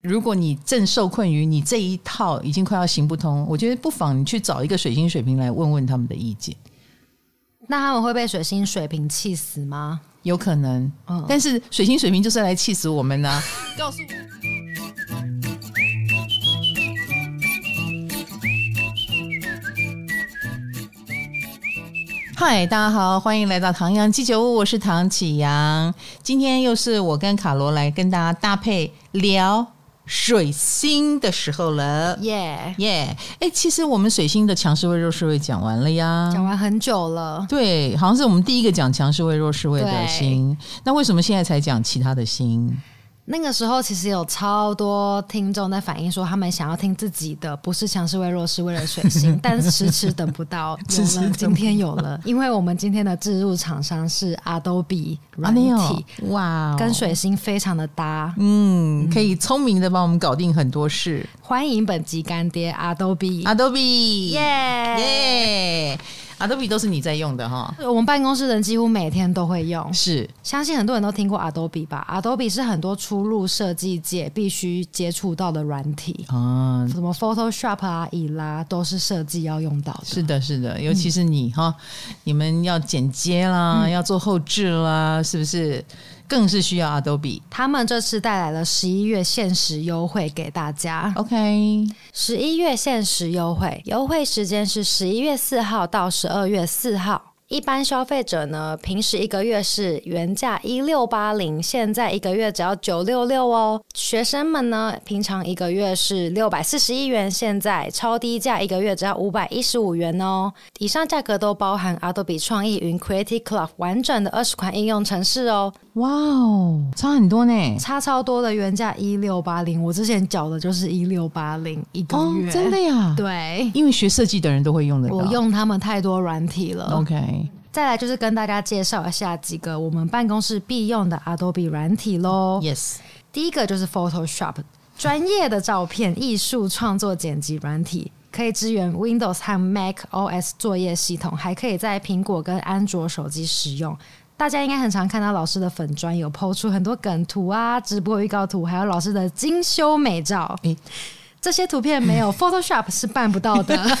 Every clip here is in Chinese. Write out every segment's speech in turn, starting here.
如果你正受困于你这一套已经快要行不通，我觉得不妨你去找一个水星水平来问问他们的意见。那他们会被水星水瓶气死吗？有可能，嗯，但是水星水瓶就是来气死我们的啊。告诉我。嗨，大家好，欢迎来到唐阳鸡酒屋，我是唐启阳。今天又是我跟卡罗来跟大家搭配聊水星的时候了，耶耶！哎，其实我们水星的强势位弱势位讲完了呀，讲完很久了。对，好像是我们第一个讲强势位弱势位的星，那为什么现在才讲其他的星？那个时候其实有超多听众在反映说，他们想要听自己的，不是强势为弱势为了水星，但是 迟迟等不到。有了，今天有了，因为我们今天的置入厂商是 Adobe 软体，哇，跟水星非常的搭，嗯，可以聪明的帮我们搞定很多事。欢迎本集干爹 Adobe，Adobe，耶耶。Adobe 都是你在用的哈，我们办公室人几乎每天都会用。是，相信很多人都听过 Adobe 吧？Adobe 是很多出入设计界必须接触到的软体啊，什么 Photoshop 啊、以拉都是设计要用到的。是的，是的，尤其是你哈、嗯，你们要剪接啦、嗯，要做后置啦，是不是？更是需要 Adobe，他们这次带来了十一月限时优惠给大家。OK，十一月限时优惠，优惠时间是十一月四号到十二月四号。一般消费者呢，平时一个月是原价一六八零，现在一个月只要九六六哦。学生们呢，平常一个月是六百四十一元，现在超低价一个月只要五百一十五元哦。以上价格都包含 Adobe 创意云 Creative Cloud 完整的二十款应用程式哦。哇哦，差很多呢，差超多的，原价一六八零，我之前缴的就是一六八零一个月。哦，真的呀？对，因为学设计的人都会用的。我用他们太多软体了。OK，再来就是跟大家介绍一下几个我们办公室必用的 Adobe 软体喽。Yes，第一个就是 Photoshop，专业的照片艺术创作剪辑软体，可以支援 Windows 和 Mac OS 作业系统，还可以在苹果跟安卓手机使用。大家应该很常看到老师的粉砖有 po 出很多梗图啊、直播预告图，还有老师的精修美照。欸，这些图片没有 Photoshop 是办不到的。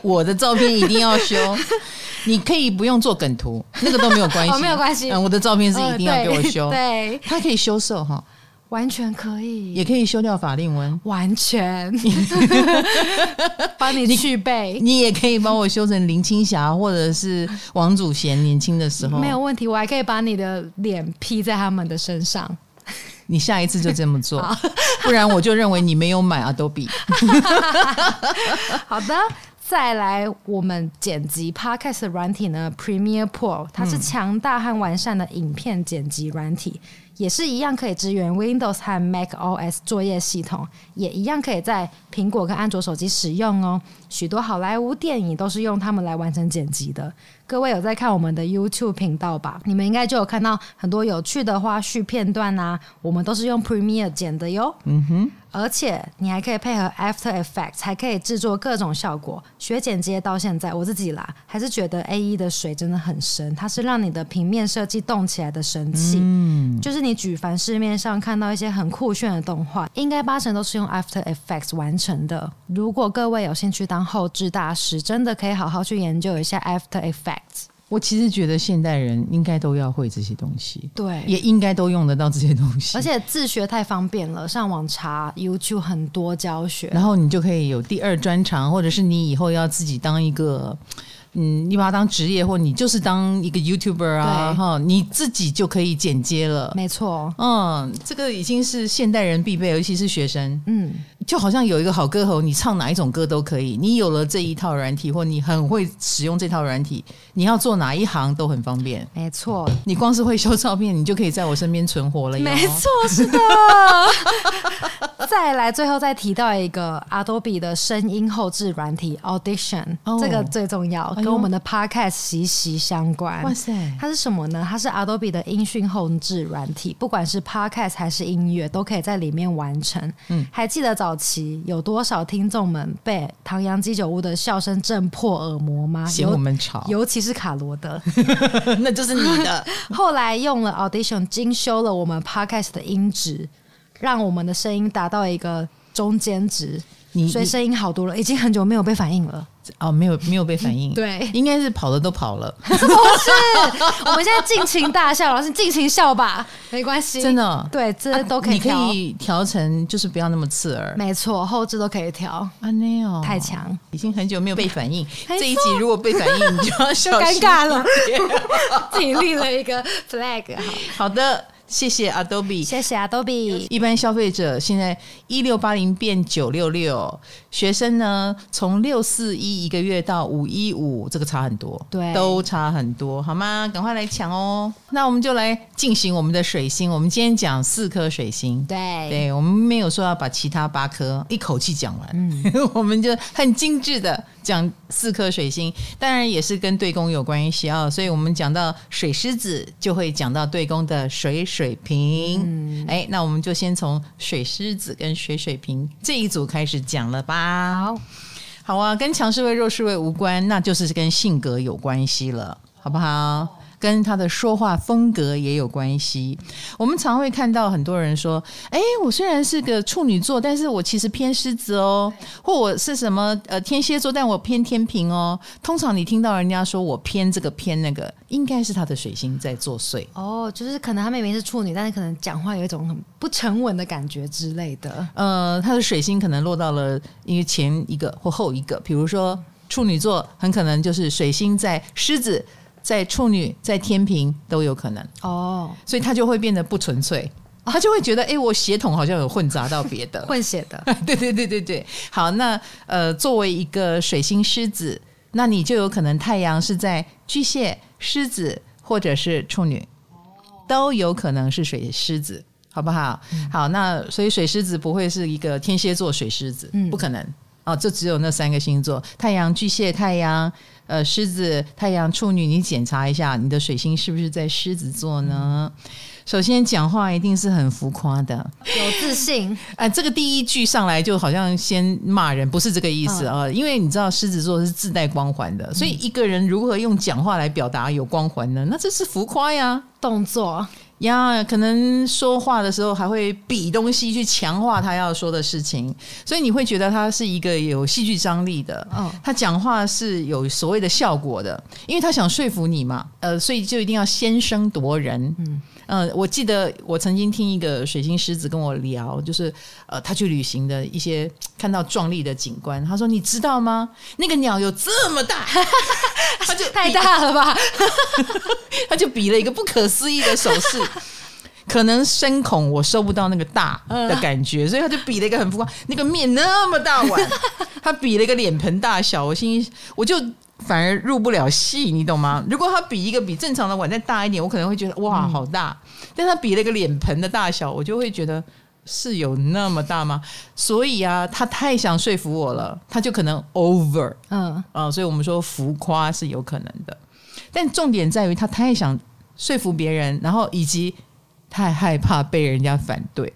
我的照片一定要修，你可以不用做梗图，那个都没有关系，哦，没有关系。嗯，我的照片是一定要给我修，哦、对，对，它可以修色哈。完全可以，也可以修掉法令纹，完全。帮你去背。你，也可以帮我修成林青霞或者是王祖贤年轻的时候，没有问题。我还可以把你的脸 P 在他们的身上，你下一次就这么做，不然我就认为你没有买 Adobe。好的，再来我们剪辑 Podcast 的软体呢，Premiere Pro，它是强大和完善的影片剪辑软体。也是一样可以支援 Windows 和 Mac OS 作业系统，也一样可以在苹果跟安卓手机使用哦。许多好莱坞电影都是用它们来完成剪辑的。各位有在看我们的 YouTube 频道吧？你们应该就有看到很多有趣的花絮片段啊，我们都是用 Premiere 剪的哟。嗯哼。而且你还可以配合 After Effects，还可以制作各种效果。学剪接到现在，我自己啦，还是觉得 AE 的水真的很深。它是让你的平面设计动起来的神器。嗯，就是你举凡市面上看到一些很酷炫的动画，应该八成都是用 After Effects 完成的。如果各位有兴趣当后置大师，真的可以好好去研究一下 After Effects。我其实觉得现代人应该都要会这些东西，对，也应该都用得到这些东西。而且自学太方便了，上网查 YouTube 很多教学，然后你就可以有第二专长，或者是你以后要自己当一个，嗯，你把它当职业，或你就是当一个 YouTuber 啊，哈，你自己就可以剪接了。没错，嗯，这个已经是现代人必备，尤其是学生，嗯。就好像有一个好歌喉，你唱哪一种歌都可以。你有了这一套软体，或你很会使用这套软体，你要做哪一行都很方便。没错，你光是会修照片，你就可以在我身边存活了。没错，是的。再来，最后再提到一个 Adobe 的声音后置软体 Audition，哦，这个最重要，跟我们的 Podcast 息息相关。哇塞，它是什么呢？它是 Adobe 的音讯后制软体，不管是 Podcast 还是音乐，都可以在里面完成。嗯，还记得早期有多少听众们被唐扬鸡酒屋的笑声震破耳膜吗？嫌我们吵，尤其是卡罗的，那就是你的。后来用了 Audition 精修了我们 Podcast 的音质。让我们的声音达到一个中间值。所以声音好多了，已经很久没有被反应了。哦，没有没有被反应，对，应该是跑的都跑了。不是，我们现在尽情大笑，老师尽情笑吧，没关系，真的，对，这都可以调，你可以调成就是不要那么刺耳。没错，后置都可以调。啊，没有太强，已经很久没有被反应。这一集如果被反应，你就要 小心，尴尬了，自己立了一个 flag。好好的。谢谢 Adobe，谢谢 Adobe。一般消费者现在一六八零变九六六，学生呢从六四一一个月到五一五，这个差很多，对，都差很多，好吗？赶快来抢哦！那我们就来进行我们的水星。我们今天讲四颗水星，对，对，我们没有说要把其他八颗一口气讲完，嗯，我们就很精致的。讲四颗水星，当然也是跟对宫有关系啊，所以我们讲到水狮子，就会讲到对宫的水水瓶。嗯，哎，那我们就先从水狮子跟水水瓶这一组开始讲了吧。好，好啊，跟强势位弱势位无关，那就是跟性格有关系了，好不好？跟他的说话风格也有关系。我们常会看到很多人说：“哎，我虽然是个处女座，但是我其实偏狮子哦，或我是什么呃天蝎座，但我偏天平哦。”通常你听到人家说我偏这个偏那个，应该是他的水星在作祟哦。就是可能他明明是处女，但是可能讲话有一种很不沉稳的感觉之类的。呃，他的水星可能落到了因为前一个或后一个，比如说处女座，很可能就是水星在狮子。在处女，在天平都有可能。哦，所以他就会变得不纯粹，他就会觉得，哎，我血统好像有混杂到别的，混血的，对对对对对。好，那呃，作为一个水星狮子，那你就有可能太阳是在巨蟹、狮子或者是处女，都有可能是水狮子，好不好？嗯、好，那所以水狮子不会是一个天蝎座水狮子，嗯、不可能。哦，就只有那三个星座：太阳巨蟹、太阳。呃，狮子、太阳、处女，你检查一下你的水星是不是在狮子座呢？嗯、首先，讲话一定是很浮夸的，有自信。哎、呃，这个第一句上来就好像先骂人，不是这个意思啊、嗯。因为你知道狮子座是自带光环的，所以一个人如何用讲话来表达有光环呢？那这是浮夸呀，动作。呀，可能说话的时候还会比东西去强化他要说的事情，所以你会觉得他是一个有戏剧张力的。嗯，他讲话是有所谓的效果的，因为他想说服你嘛。呃，所以就一定要先声夺人。嗯。嗯、呃，我记得我曾经听一个水晶狮子跟我聊，就是呃，他去旅行的一些看到壮丽的景观。他说：“你知道吗？那个鸟有这么大，他就 太大了吧？他就比了一个不可思议的手势。可能声孔我收不到那个大的感觉，所以他就比了一个很浮夸，那个面那么大碗，他比了一个脸盆大小。我心里我就。”反而入不了戏，你懂吗？如果他比一个比正常的碗再大一点，我可能会觉得哇，好大。嗯、但他比了一个脸盆的大小，我就会觉得是有那么大吗？所以啊，他太想说服我了，他就可能 over，嗯啊、呃，所以我们说浮夸是有可能的。但重点在于他太想说服别人，然后以及太害怕被人家反对，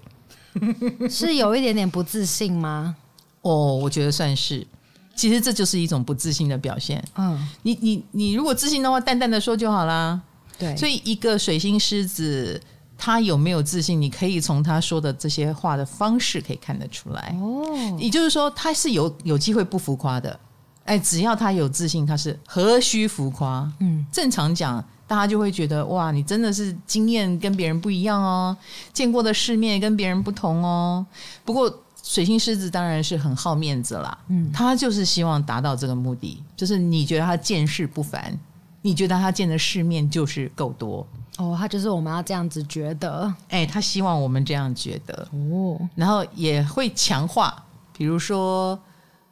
是有一点点不自信吗？哦，我觉得算是。其实这就是一种不自信的表现。嗯，你你你如果自信的话，淡淡的说就好啦。对，所以一个水星狮子，他有没有自信，你可以从他说的这些话的方式可以看得出来。哦，也就是说，他是有有机会不浮夸的。哎，只要他有自信，他是何须浮夸？嗯，正常讲，大家就会觉得哇，你真的是经验跟别人不一样哦，见过的世面跟别人不同哦。不过。水星狮子当然是很好面子啦，嗯，他就是希望达到这个目的，就是你觉得他见识不凡，你觉得他见的世面就是够多。哦，他就是我们要这样子觉得，哎，他希望我们这样觉得。哦，然后也会强化，比如说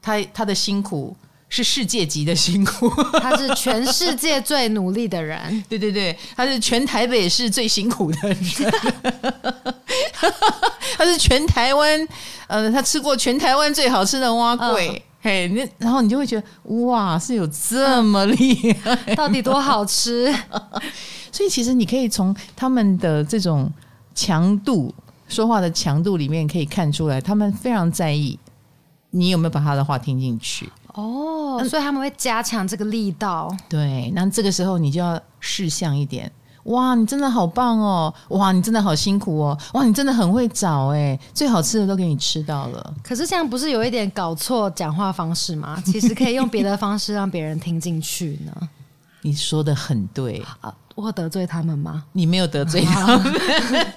他他的辛苦是世界级的辛苦，他是全世界最努力的人，对对对，他是全台北市最辛苦的人。他是全台湾，呃，他吃过全台湾最好吃的蛙粿，哦、嘿，那然后你就会觉得哇，是有这么厉害，到底多好吃？所以其实你可以从他们的这种强度说话的强度里面可以看出来，他们非常在意你有没有把他的话听进去。哦，所以他们会加强这个力道。对，那这个时候你就要试相一点。哇，你真的好棒哦！哇，你真的好辛苦哦！哇，你真的很会找哎，最好吃的都给你吃到了。可是这样不是有一点搞错讲话方式吗？其实可以用别的方式让别人听进去呢。你说的很对啊，我得罪他们吗？你没有得罪他们，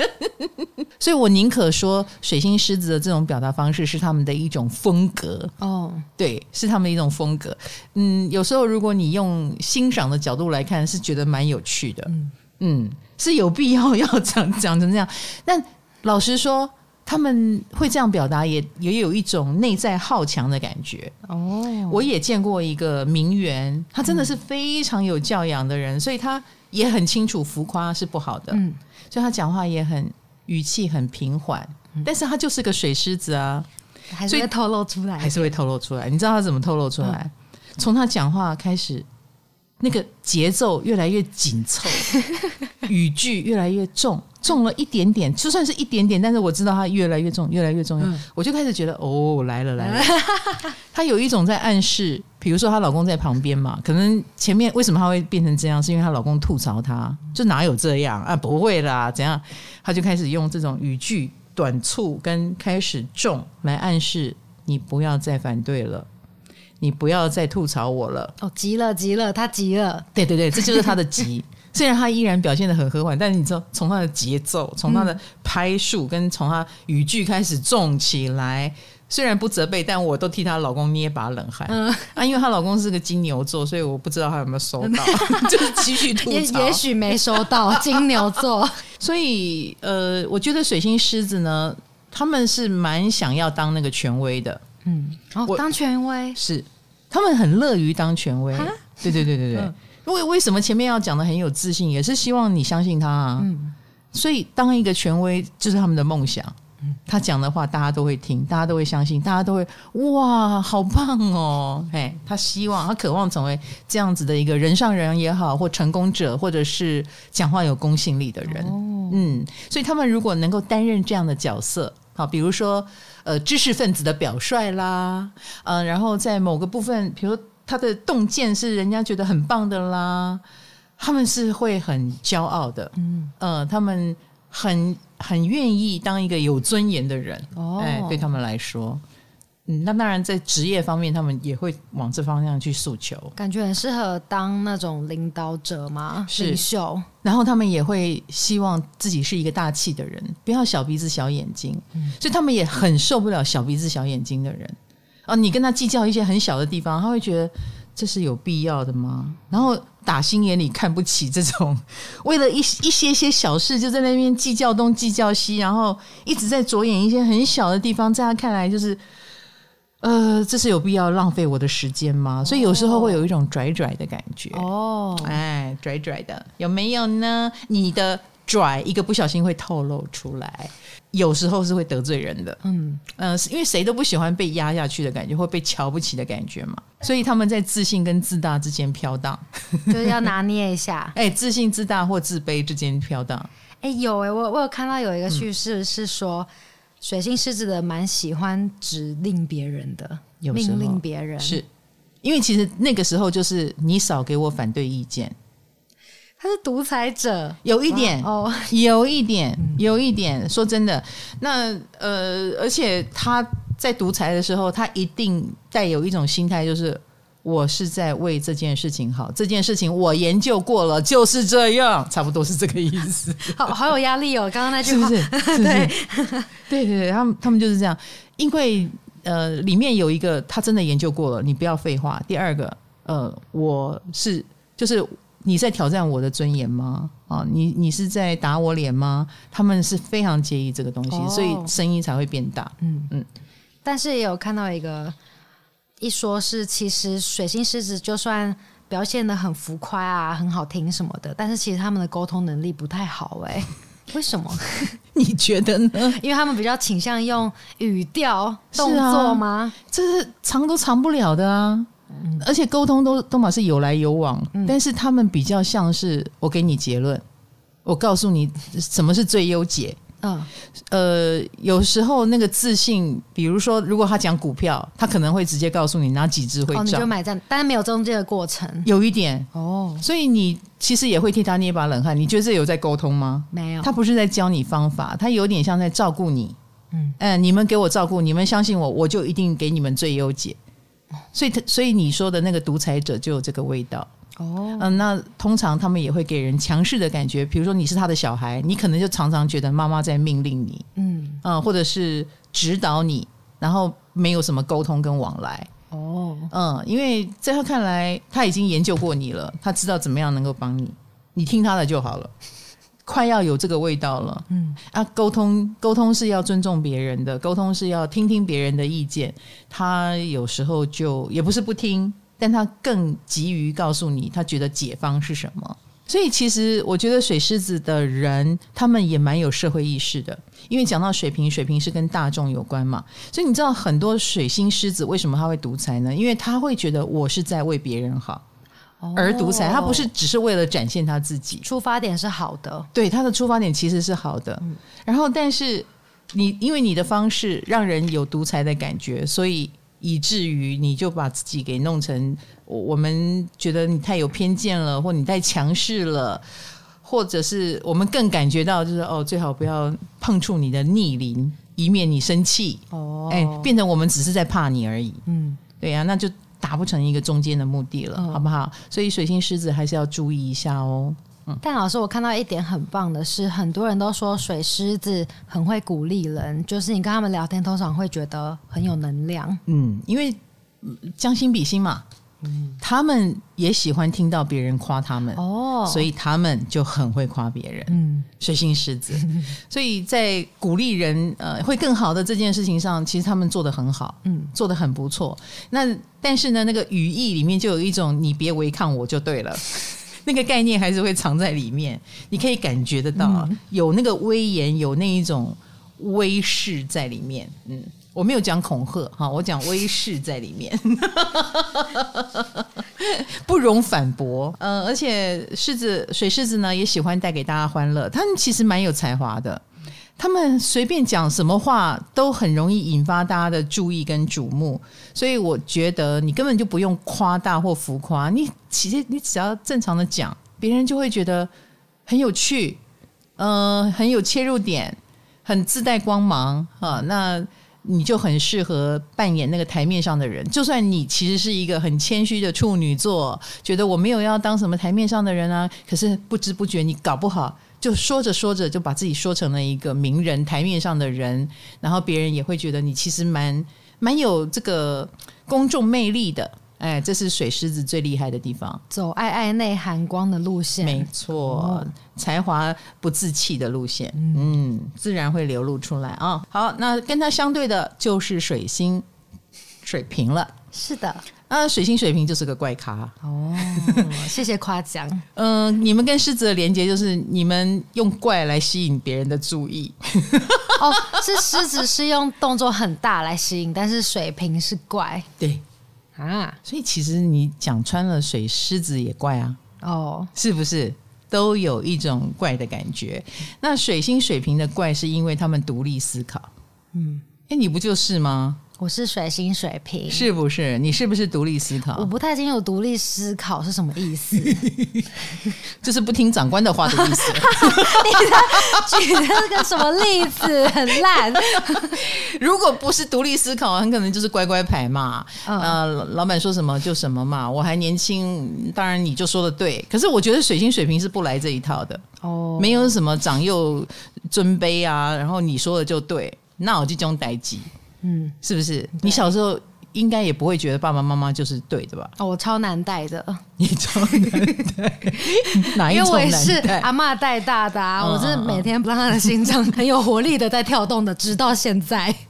所以我宁可说水星狮子的这种表达方式是他们的一种风格哦，对，是他们的一种风格。嗯，有时候如果你用欣赏的角度来看，是觉得蛮有趣的。嗯嗯，是有必要要讲 讲成这样，但老实说，他们会这样表达，也也有一种内在好强的感觉。哦，我也见过一个名媛，她真的是非常有教养的人，嗯、所以他也很清楚浮夸是不好的。嗯，所以他讲话也很语气很平缓，嗯、但是他就是个水狮子啊，还是会透露出来，还是会透露出来。你知道他怎么透露出来？从、嗯、他讲话开始。那个节奏越来越紧凑，语句越来越重，重了一点点，就算是一点点，但是我知道它越来越重，越来越重，嗯、我就开始觉得哦，来了来了，她有一种在暗示，比如说她老公在旁边嘛，可能前面为什么她会变成这样，是因为她老公吐槽她，就哪有这样啊，不会啦，怎样，她就开始用这种语句短促跟开始重来暗示你不要再反对了。你不要再吐槽我了哦！急了，急了，他急了。对对对，这就是他的急。虽然他依然表现的很和缓，但是你知道，从他的节奏，从他的拍数，跟从他语句开始重起来。虽然不责备，但我都替她老公捏把冷汗。嗯啊，因为她老公是个金牛座，所以我不知道他有没有收到，就是继续吐槽。也也许没收到 金牛座。所以呃，我觉得水星狮子呢，他们是蛮想要当那个权威的。嗯，哦，当权威是。他们很乐于当权威，蛤对对对对对。为、嗯、为什么前面要讲的很有自信，也是希望你相信他啊。嗯、所以当一个权威就是他们的梦想。嗯、他讲的话大家都会听，大家都会相信，大家都会哇，好棒哦！哎，他希望他渴望成为这样子的一个人上人也好，或成功者，或者是讲话有公信力的人。哦、嗯，所以他们如果能够担任这样的角色。好，比如说，呃，知识分子的表率啦，呃，然后在某个部分，比如说他的洞见是人家觉得很棒的啦，他们是会很骄傲的，嗯，呃，他们很很愿意当一个有尊严的人，哦，哎，对他们来说。嗯，那当然，在职业方面，他们也会往这方向去诉求。感觉很适合当那种领导者嘛？领袖。然后他们也会希望自己是一个大气的人，不要小鼻子小眼睛。嗯，所以他们也很受不了小鼻子小眼睛的人。啊，你跟他计较一些很小的地方，他会觉得这是有必要的吗？然后打心眼里看不起这种为了一一些些小事就在那边计较东计较西，然后一直在着眼一些很小的地方，在他看来就是。呃，这是有必要浪费我的时间吗？所以有时候会有一种拽拽的感觉哦，哎，拽拽的有没有呢？你的拽一个不小心会透露出来，有时候是会得罪人的。嗯嗯，呃，因为谁都不喜欢被压下去的感觉，或被瞧不起的感觉嘛。所以他们在自信跟自大之间飘荡，就是要拿捏一下。哎，自信、自大或自卑之间飘荡。哎，有哎，我我有看到有一个叙事是说。嗯水星狮子的蛮喜欢指令别人的，命令别人，是因为其实那个时候就是你少给我反对意见。他是独裁者，有一点哦，有一点，有一点。说真的，那呃，而且他在独裁的时候，他一定带有一种心态，就是。我是在为这件事情好，这件事情我研究过了，就是这样，差不多是这个意思。好好有压力哦，刚刚那句话，是不是？是不是 对，对对对，他们他们就是这样，因为呃，里面有一个他真的研究过了，你不要废话。第二个，呃，我是就是你在挑战我的尊严吗？啊，你你是在打我脸吗？他们是非常介意这个东西，哦、所以声音才会变大。嗯嗯，但是也有看到一个。一说是，其实水星狮子就算表现的很浮夸啊，很好听什么的，但是其实他们的沟通能力不太好哎、欸，为什么？你觉得呢？因为他们比较倾向用语调、动作吗？啊、这是藏都藏不了的啊！嗯、而且沟通都都嘛是有来有往，嗯、但是他们比较像是我给你结论，我告诉你什么是最优解。嗯，呃，有时候那个自信，比如说，如果他讲股票，他可能会直接告诉你哪几只会涨，哦，你就买这样，但是没有中间的过程，有一点哦，所以你其实也会替他捏把冷汗。你觉得这有在沟通吗？没有，他不是在教你方法，他有点像在照顾你。嗯，呃，你们给我照顾，你们相信我，我就一定给你们最优解。所以，他所以你说的那个独裁者就有这个味道。哦，嗯、呃，那通常他们也会给人强势的感觉，比如说你是他的小孩，你可能就常常觉得妈妈在命令你，嗯，嗯、呃，或者是指导你，然后没有什么沟通跟往来。哦，嗯，因为在他看来，他已经研究过你了，他知道怎么样能够帮你，你听他的就好了。快要有这个味道了，嗯啊，沟通沟通是要尊重别人的，沟通是要听听别人的意见。他有时候就也不是不听。但他更急于告诉你，他觉得解方是什么。所以其实我觉得水狮子的人，他们也蛮有社会意识的。因为讲到水瓶，水瓶是跟大众有关嘛，所以你知道很多水星狮子为什么他会独裁呢？因为他会觉得我是在为别人好而独裁，他不是只是为了展现他自己。出发点是好的，对，他的出发点其实是好的。然后，但是你因为你的方式让人有独裁的感觉，所以。以至于你就把自己给弄成，我们觉得你太有偏见了，或你太强势了，或者是我们更感觉到就是哦，最好不要碰触你的逆鳞，以免你生气。哦，哎，变成我们只是在怕你而已。嗯，对呀，那就达不成一个中间的目的了，好不好？所以水星狮子还是要注意一下哦。但老师，我看到一点很棒的是，很多人都说水狮子很会鼓励人，就是你跟他们聊天，通常会觉得很有能量。嗯，因为将心比心嘛，嗯，他们也喜欢听到别人夸他们哦，所以他们就很会夸别人。嗯，水星狮子，所以在鼓励人呃会更好的这件事情上，其实他们做的很好，嗯，做的很不错。那但是呢，那个语义里面就有一种你别违抗我就对了。那个概念还是会藏在里面，你可以感觉得到，嗯、有那个威严，有那一种威势在里面。嗯，我没有讲恐吓哈，我讲威势在里面，不容反驳。呃，而且狮子水狮子呢也喜欢带给大家欢乐，他们其实蛮有才华的。他们随便讲什么话都很容易引发大家的注意跟瞩目，所以我觉得你根本就不用夸大或浮夸，你其实你只要正常的讲，别人就会觉得很有趣，呃，很有切入点，很自带光芒啊，那你就很适合扮演那个台面上的人。就算你其实是一个很谦虚的处女座，觉得我没有要当什么台面上的人啊，可是不知不觉你搞不好。就说着说着就把自己说成了一个名人，台面上的人，然后别人也会觉得你其实蛮蛮有这个公众魅力的。哎，这是水狮子最厉害的地方，走爱爱内涵光的路线，没错，哦、才华不自弃的路线，嗯，嗯，自然会流露出来啊。好，那跟它相对的就是水星水瓶了，是的。啊，水星水瓶就是个怪咖哦，谢谢夸奖。嗯、呃，你们跟狮子的连接就是你们用怪来吸引别人的注意。哦，是狮子是用动作很大来吸引，但是水瓶是怪。对啊，所以其实你讲穿了，水狮子也怪啊。哦，是不是都有一种怪的感觉？那水星水瓶的怪是因为他们独立思考。嗯，哎，你不就是吗？我是水星水瓶，是不是？你是不是独立思考？我不太清楚独立思考是什么意思，就是不听长官的话的意思。你举的个什么例子很烂？如果不是独立思考，很可能就是乖乖牌嘛。嗯、呃，老板说什么就什么嘛。我还年轻，当然你就说的对。可是我觉得水星水平是不来这一套的哦，没有什么长幼尊卑啊，然后你说的就对，那我就这种代志。嗯，是不是？你小时候应该也不会觉得爸爸妈妈就是对的吧？哦，我超难带的，你超难带？因为我也是阿嬷带大的啊，我是每天不让他的心脏很有活力的在跳动的，直到现在。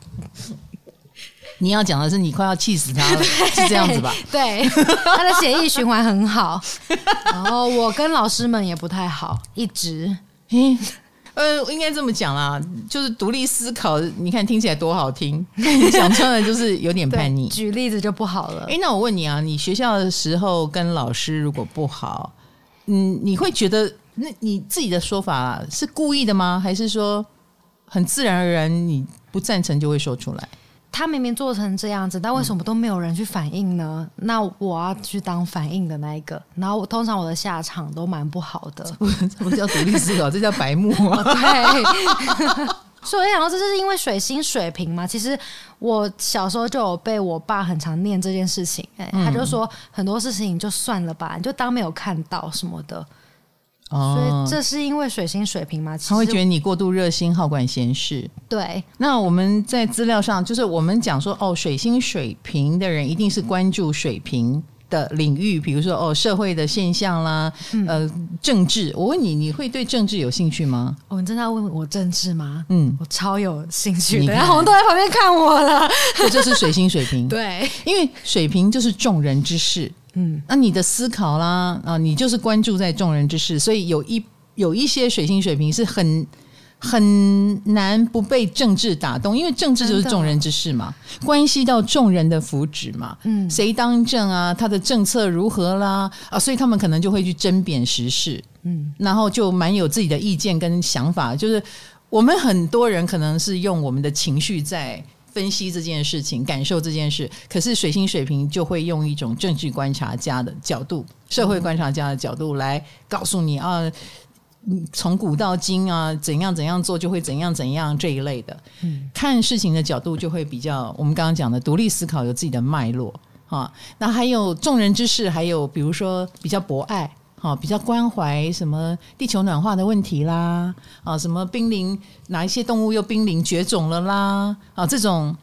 你要讲的是你快要气死他了，是这样子吧？对，他的血液循环很好，然后我跟老师们也不太好，一直。呃，应该这么讲啦，就是独立思考。你看听起来多好听，讲出来就是有点叛逆。举例子就不好了。哎，那我问你啊，你学校的时候跟老师如果不好，嗯，你会觉得那你自己的说法是故意的吗？还是说很自然而然，你不赞成就会说出来。他明明做成这样子，但为什么都没有人去反应呢？嗯、那我要去当反应的那一个，然后我通常我的下场都蛮不好的。这不叫独立思考，这叫白目啊！对。所以我想说，这是因为水星水平嘛？其实我小时候就有被我爸很常念这件事情，哎、嗯，他就说很多事情就算了吧，你就当没有看到什么的。所以这是因为水星水平吗？他会觉得你过度热心、好管闲事。对。那我们在资料上，就是我们讲说，哦，水星水平的人一定是关注水平的领域，比如说哦，社会的现象啦，嗯、呃，政治。我问你，你会对政治有兴趣吗？哦，你真的要问我政治吗？嗯，我超有兴趣的。然后我们都在旁边看我了。这就是水星水平。对，因为水平就是众人之事。嗯，那你的思考啦，啊，你就是关注在众人之事，所以有一有一些水星水平是很很难不被政治打动，因为政治就是众人之事嘛，关系到众人的福祉嘛。嗯，谁当政啊，他的政策如何啦，啊，所以他们可能就会去针砭时事，嗯，然后就蛮有自己的意见跟想法。就是我们很多人可能是用我们的情绪在。分析这件事情，感受这件事，可是水星水瓶就会用一种政治观察家的角度、社会观察家的角度来告诉你啊，从古到今啊，怎样怎样做就会怎样怎样这一类的。嗯，看事情的角度就会比较，我们刚刚讲的独立思考，有自己的脉络啊。那还有众人之事，还有比如说比较博爱。好，比较关怀什么地球暖化的问题啦，啊，什么濒临哪一些动物又濒临绝种了啦，啊，这种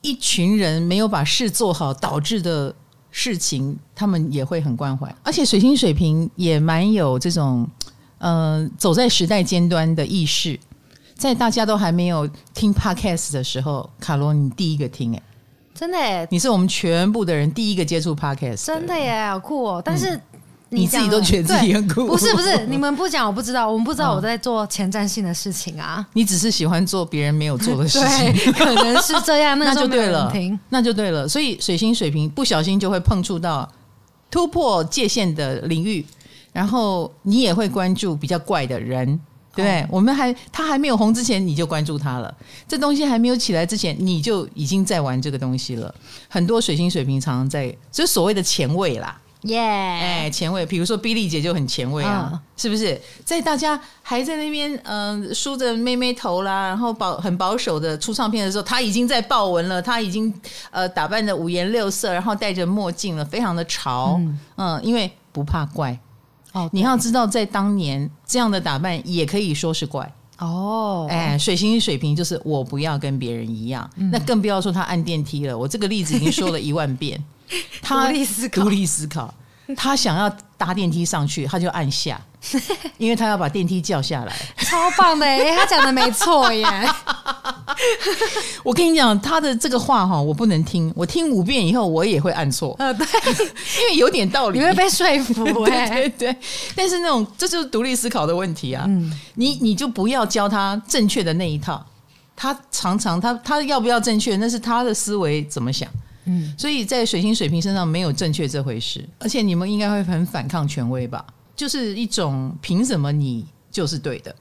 一群人没有把事做好导致的事情，他们也会很关怀。而且水星水平也蛮有这种，呃，走在时代尖端的意识。在大家都还没有听 Podcast 的时候，卡罗你第一个听，欸，真的耶，你是我们全部的人第一个接触 Podcast，真的耶，好酷哦，但是。嗯你，自己都觉得自己很酷？不是不是，你们不讲我不知道，我们不知道我在做前瞻性的事情啊。你只是喜欢做别人没有做的事情，可能是这样。那就对了，那就对了。所以水星水平不小心就会碰触到突破界限的领域，然后你也会关注比较怪的人，对不对？哦，我们还他还没有红之前，你就关注他了。这东西还没有起来之前，你就已经在玩这个东西了。很多水星水平常常在，就是所谓的前卫啦。耶！哎，前卫，比如说 Billy 姐就很前卫啊，哦、是不是？在大家还在那边嗯、呃、梳着妹妹头啦，然后保很保守的出唱片的时候，她已经在豹纹了，她已经呃打扮的五颜六色，然后戴着墨镜了，非常的潮。嗯，嗯，因为不怕怪。哦，你要知道，在当年这样的打扮也可以说是怪哦。哎，水星水平就是我不要跟别人一样，嗯、那更不要说他按电梯了。我这个例子已经说了一万遍。他独立思考，独立思考。他想要搭电梯上去，他就按下，因为他要把电梯叫下来。超棒的耶，他讲的没错耶。我跟你讲，他的这个话哈，我不能听，我听五遍以后，我也会按错。呃，对，因为有点道理，你会被说服。对对对，但是那种这就是独立思考的问题啊。嗯，你你就不要教他正确的那一套，他常常他他要不要正确，那是他的思维怎么想。嗯，所以在水星水瓶身上没有正确这回事，而且你们应该会很反抗权威吧？就是一种凭什么你就是对的，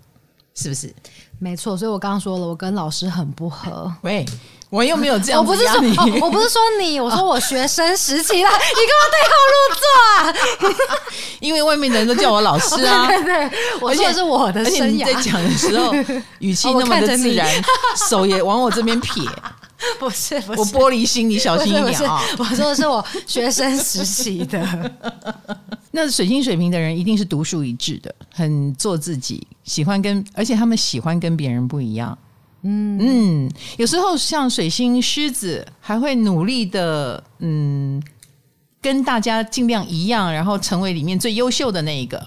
是不是？没错，所以我刚刚说了，我跟老师很不合。喂，我又没有这样，我不是说、哦，我不是说你，我说我学生时期了，哦、你干嘛对号入座啊？因为外面的人都叫我老师啊，对，对对，我说的是我的生涯。而且你在讲的时候，语气那么的自然，手也往我这边撇。不是，不是，我玻璃心，你小心一点啊！我说的是我学生时期的。那水星水平的人一定是独树一帜的，很做自己，喜欢跟，而且他们喜欢跟别人不一样。嗯嗯，有时候像水星狮子，还会努力的，嗯，跟大家尽量一样，然后成为里面最优秀的那一个。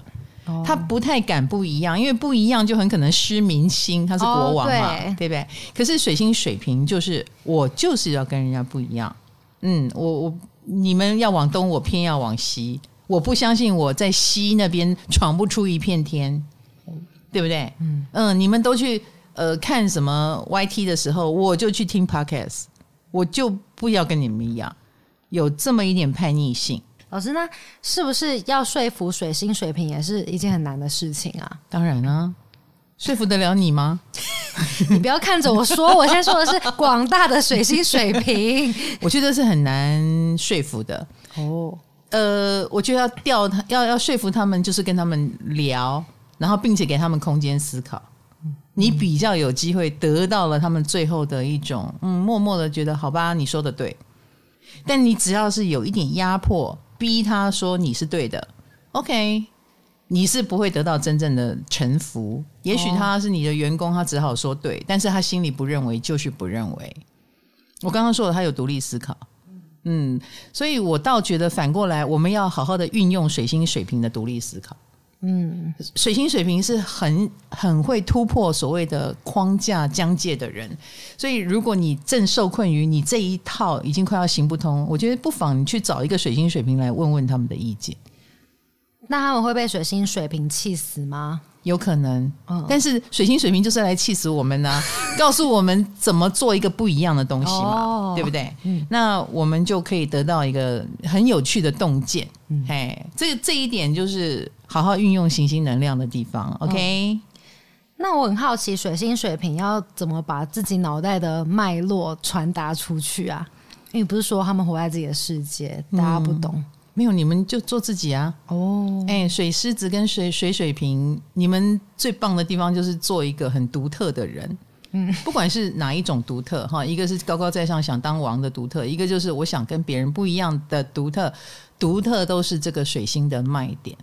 他不太敢不一样，因为不一样就很可能失民心。他是国王嘛，哦、对，对不对？可是水星水平就是我就是要跟人家不一样。嗯，我我你们要往东，我偏要往西。我不相信我在西那边闯不出一片天，对不对？嗯嗯，你们都去呃看什么 YT 的时候，我就去听 Podcast，我就不要跟你们一样，有这么一点叛逆性。老师，那是不是要说服水星水瓶也是一件很难的事情啊？当然啊，说服得了你吗？你不要看着我说，我现在说的是广大的水星水瓶，我觉得是很难说服的。哦，呃，我觉得要调他，要要说服他们，就是跟他们聊，然后并且给他们空间思考。你比较有机会得到了他们最后的一种，嗯，默默的觉得好吧，你说的对。但你只要是有一点压迫，逼他说你是对的，OK，你是不会得到真正的臣服。也许他是你的员工，他只好说对，但是他心里不认为，就是不认为。我刚刚说了，他有独立思考，嗯，所以我倒觉得反过来，我们要好好的运用水星水瓶的独立思考。嗯，水星水平是很很会突破所谓的框架疆界的人，所以如果你正受困于你这一套已经快要行不通，我觉得不妨你去找一个水星水平来问问他们的意见。那他们会被水星水平气死吗？有可能，嗯但是水星水平就是来气死我们呢，告诉我们怎么做一个不一样的东西嘛，哦、对不对？嗯、那我们就可以得到一个很有趣的洞见。嗯、嘿，这这一点就是好好运用行星能量的地方。OK，、嗯、那我很好奇，水星水瓶要怎么把自己脑袋的脉络传达出去啊？因为不是说他们活在自己的世界，大家不懂。嗯没有，你们就做自己啊！哦，哎，水狮子跟水水水瓶，你们最棒的地方就是做一个很独特的人。嗯，不管是哪一种独特哈，一个是高高在上想当王的独特，一个就是我想跟别人不一样的独特。独特都是这个水星的卖点。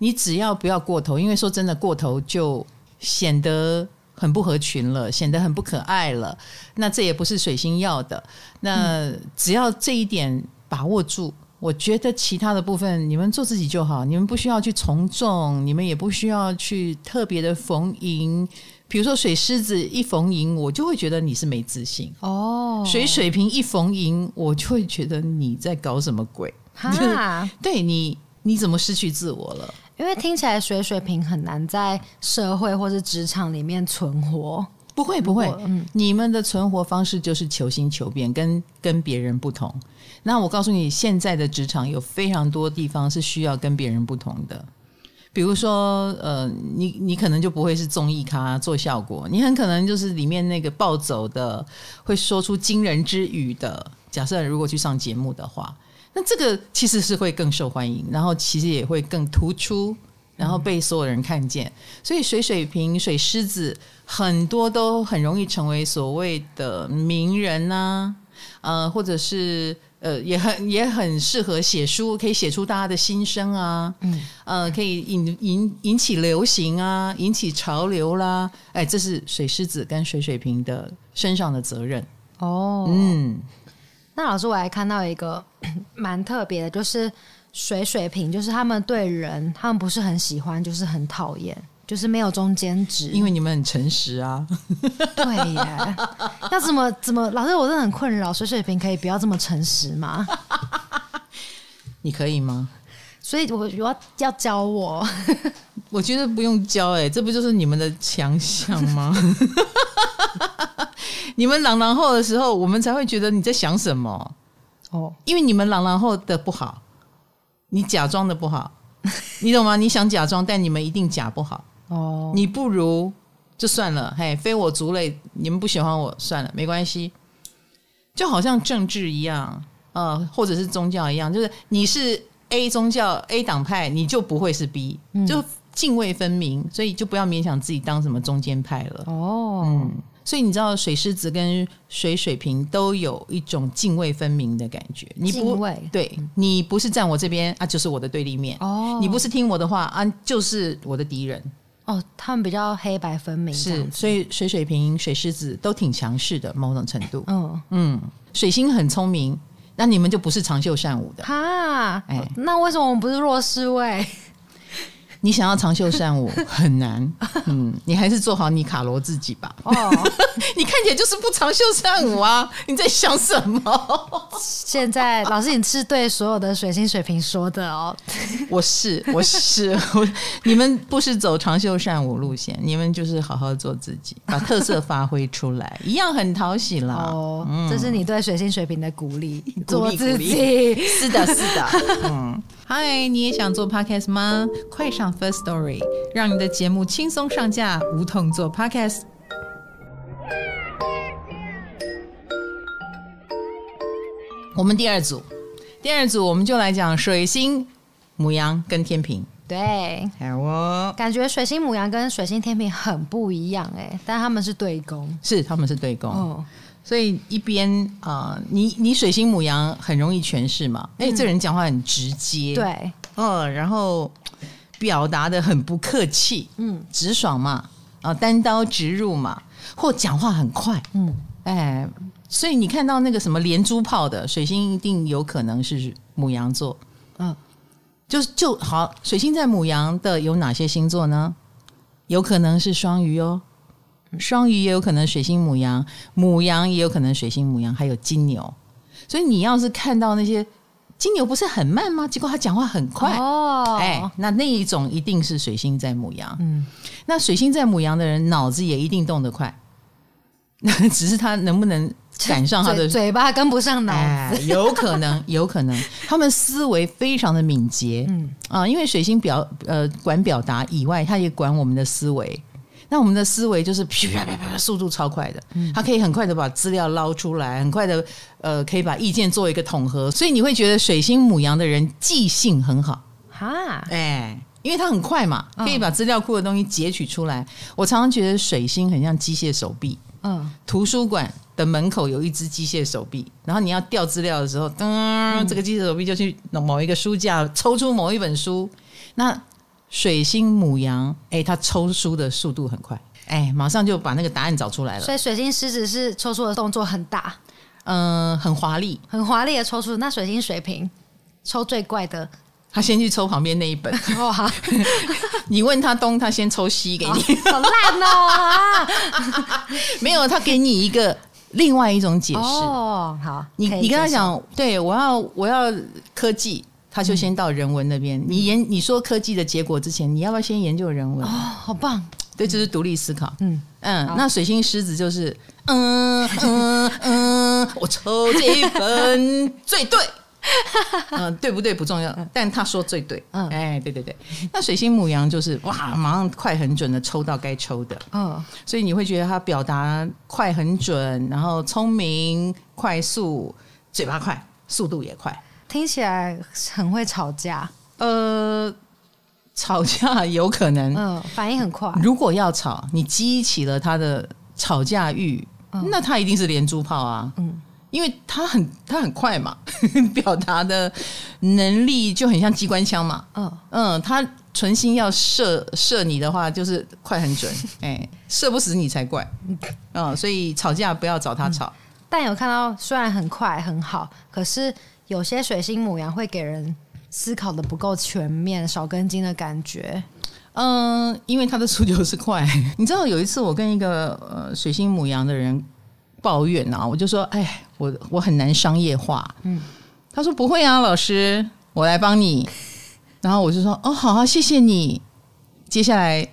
你只要不要过头，因为说真的，过头就显得很不合群了，显得很不可爱了。那这也不是水星要的。那只要这一点把握住。我觉得其他的部分，你们做自己就好，你们不需要去从众，你们也不需要去特别的逢迎。比如说水狮子一逢迎，我就会觉得你是没自信哦。水水瓶一逢迎，我就会觉得你在搞什么鬼？哈，对你你怎么失去自我了？因为听起来水水瓶很难在社会或是职场里面存活。不会不会，嗯，你们的存活方式就是求新求变，跟跟别人不同。那我告诉你，现在的职场有非常多地方是需要跟别人不同的。比如说，呃，你你可能就不会是综艺咖做效果，你很可能就是里面那个暴走的，会说出惊人之语的。假设如果去上节目的话，那这个其实是会更受欢迎，然后其实也会更突出。然后被所有人看见，所以水水瓶、水狮子很多都很容易成为所谓的名人呐、啊，呃，或者是呃，也很也很适合写书，可以写出大家的心声啊，嗯，呃，可以引引引起流行啊，引起潮流啦，哎，这是水狮子跟水水瓶的身上的责任。哦，嗯，那老师我还看到一个 蛮特别的，就是。水水瓶就是他们对人，他们不是很喜欢，就是很讨厌，就是没有中间值。因为你们很诚实啊。对耶，要怎么怎么？老师，我真的很困扰。水水瓶可以不要这么诚实吗？你可以吗？所以我要要教我。我觉得不用教，哎，这不就是你们的强项吗？你们朗朗后的时候，我们才会觉得你在想什么哦，因为你们朗朗后的不好。你假装的不好，你懂吗？你想假装，但你们一定假不好哦。你不如就算了，嘿，非我族类，你们不喜欢我算了，没关系。就好像政治一样，呃，或者是宗教一样，就是你是 A 宗教 A 党派，你就不会是 B，就泾渭分明，所以就不要勉强自己当什么中间派了。哦，嗯。所以你知道，水狮子跟水水瓶都有一种泾渭分明的感觉。你不对，你不是站我这边啊，就是我的对立面。哦，你不是听我的话啊，就是我的敌人。哦，他们比较黑白分明。是，所以水水瓶、水狮子都挺强势的，某种程度。嗯嗯，水星很聪明，那你们就不是长袖善舞的。哈，哎，那为什么我们不是弱势位？你想要长袖善舞 很难，嗯，你还是做好你卡罗自己吧。哦，你看起来就是不长袖善舞啊！你在想什么？现在老师，你是对所有的水星水瓶说的哦。我是，我是，我你们不是走长袖善舞路线，你们就是好好做自己，把特色发挥出来，一样很讨喜啦。哦，嗯，这是你对水星水瓶的鼓励，做自己。是的，是的。嗯，嗨，你也想做 podcast 吗？快上。上 First Story，让你的节目轻松上架，无痛做 Podcast。我们第二组，第二组我们就来讲水星、母羊跟天平。对，好哦，感觉水星母羊跟水星天平很不一样哎，但他们是对宫，是他们是对宫，哦、所以一边啊、呃，你你水星母羊很容易诠释嘛，哎、嗯，这人讲话很直接，对，哦，然后表达的很不客气，嗯，直爽嘛，啊、呃，单刀直入嘛，或讲话很快，嗯，哎，所以你看到那个什么连珠炮的水星，一定有可能是母羊座，嗯。就就好，水星在母羊的有哪些星座呢？有可能是双鱼哦，双鱼也有可能水星母羊，母羊也有可能水星母羊，还有金牛。所以你要是看到那些金牛不是很慢吗？结果他讲话很快哦，哎，那那一种一定是水星在母羊。嗯，那水星在母羊的人脑子也一定动得快，那 只是他能不能？赶上他的嘴，嘴巴跟不上脑子，哎，有可能，有可能，他们思维非常的敏捷，嗯啊，因为水星表呃管表达以外，他也管我们的思维。那我们的思维就是 啪啪啪啪，速度超快的，它可以很快的把资料捞出来，很快的呃可以把意见做一个统合，所以你会觉得水星母羊的人记性很好哈，哎，因为它很快嘛，可以把资料库的东西截取出来。我常常觉得水星很像机械手臂，嗯，图书馆。的门口有一只机械手臂，然后你要调资料的时候，噔，嗯、这个机械手臂就去某一个书架抽出某一本书。那水星母羊，哎，他抽书的速度很快，哎，马上就把那个答案找出来了。所以水星狮子是抽出的动作很大，嗯，很华丽，很华丽的抽出。那水星水瓶抽最怪的。他先去抽旁边那一本，哇！你问他东，他先抽西给你，好烂哦！没有，他给你一个。另外一种解释哦，好，你你跟他讲，对我要我要科技，他就先到人文那边。嗯、你研你说科技的结果之前，你要不要先研究人文？哦，好棒，对，这、就是独立思考。嗯嗯，那水星狮子就是，嗯嗯嗯，我抽这一分 最对。嗯，对不对不重要，但他说最对。嗯，哎，对对对。那水星母羊就是哇，马上快很准的抽到该抽的。嗯，所以你会觉得他表达快很准，然后聪明、快速，嘴巴快，速度也快。听起来很会吵架。呃，吵架 有可能。嗯，反应很快。如果要吵，你激起了他的吵架欲，嗯、那他一定是连珠炮啊。嗯。因为他很他很快嘛，表达的能力就很像机关枪嘛。嗯嗯，他存心要射射你的话，就是快很准。哎，射不死你才怪。嗯，所以吵架不要找他吵。嗯，但有看到虽然很快很好，可是有些水星母羊会给人思考的不够全面、少根筋的感觉。嗯，因为他的速度是快。你知道有一次我跟一个呃水星母羊的人。抱怨啊，我就说，哎，我我很难商业化。嗯，他说不会啊，老师，我来帮你。然后我就说，哦，好啊，谢谢你。接下来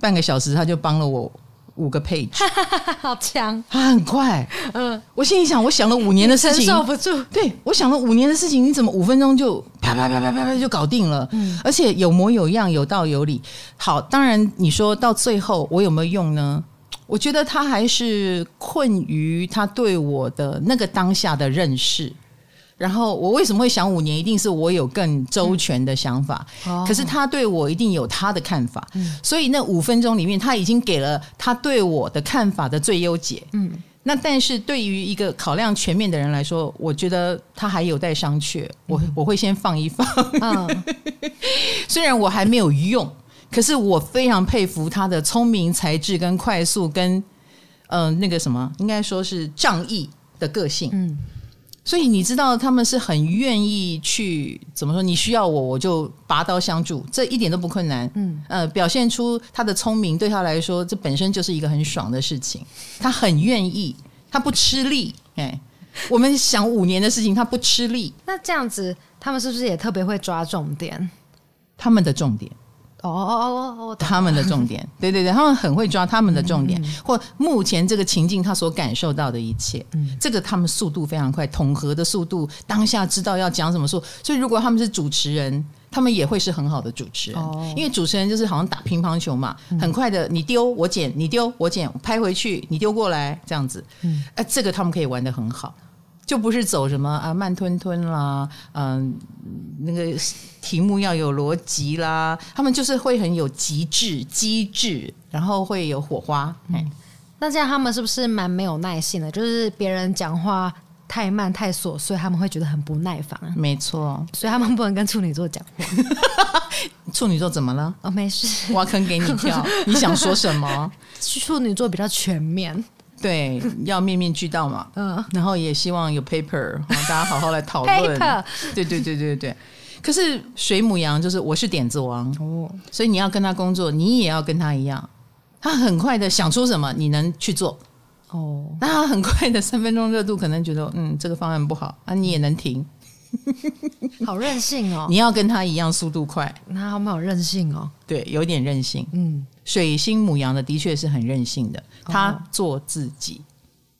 半个小时，他就帮了我五个 page，好强，他很快。嗯，我心里想，我想了五年的事情，承受不住。对，我想了五年的事情，你怎么五分钟就啪啪啪啪啪啪就搞定了？嗯，而且有模有样，有道有理。好，当然你说到最后，我有没有用呢？我觉得他还是困于他对我的那个当下的认识，然后我为什么会想五年？一定是我有更周全的想法，嗯、可是他对我一定有他的看法，嗯、所以那五分钟里面他已经给了他对我的看法的最优解。嗯，那但是对于一个考量全面的人来说，我觉得他还有待商榷。我我会先放一放，嗯、虽然我还没有用。可是我非常佩服他的聪明才智跟快速跟呃那个什么，应该说是仗义的个性。嗯，所以你知道他们是很愿意去怎么说？你需要我，我就拔刀相助，这一点都不困难。嗯，呃，表现出他的聪明对他来说，这本身就是一个很爽的事情。他很愿意，他不吃力。哎，我们想五年的事情，他不吃力。那这样子，他们是不是也特别会抓重点？他们的重点。哦哦哦哦，他们的重点，对对对，他们很会抓他们的重点，或目前这个情境他所感受到的一切，这个他们速度非常快，统合的速度，当下知道要讲什么说，所以如果他们是主持人，他们也会是很好的主持人，哦、因为主持人就是好像打乒乓球嘛，嗯、很快的你丢我捡，你丢我捡，拍回去你丢过来这样子，嗯，哎、呃，这个他们可以玩得很好，就不是走什么啊慢吞吞啦，嗯、呃，那个题目要有逻辑啦，他们就是会很有极致机智，然后会有火花，哎、嗯，那这样他们是不是蛮没有耐性的？就是别人讲话。太慢太琐碎，他们会觉得很不耐烦。没错，所以他们不能跟处女座讲话。处女座怎么了？哦，没事，挖坑给你跳。你想说什么？处女座比较全面，对，要面面俱到嘛。嗯，然后也希望有 paper，大家好好来讨论。paper，对对对对对。可是水母羊就是我是点子王哦，所以你要跟他工作，你也要跟他一样，他很快的想出什么，你能去做。哦，那他很快的三分钟热度，可能觉得嗯，这个方案不好啊，你也能停，好任性哦！你要跟他一样速度快，那好没有任性哦。对，有点任性。嗯，水星母羊的的确是很任性的，他做自己。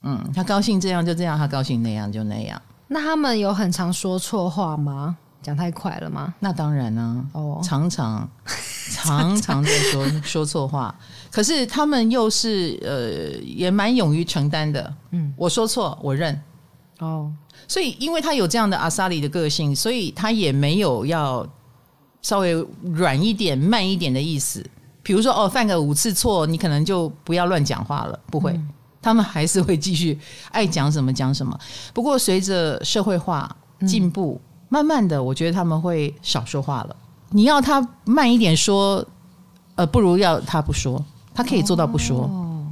哦、嗯，他高兴这样就这样，他高兴那样就那样。那他们有很常说错话吗？讲太快了吗？那当然啊，哦，常常 常常在说说错话。可是他们又是呃，也蛮勇于承担的。嗯，我说错，我认。哦，所以因为他有这样的阿萨里的个性，所以他也没有要稍微软一点、慢一点的意思。比如说，哦，犯个五次错，你可能就不要乱讲话了。不会，嗯、他们还是会继续爱讲什么讲什么。不过随着社会化进步，嗯、慢慢的，我觉得他们会少说话了。你要他慢一点说，呃，不如要他不说。他可以做到不说，哦、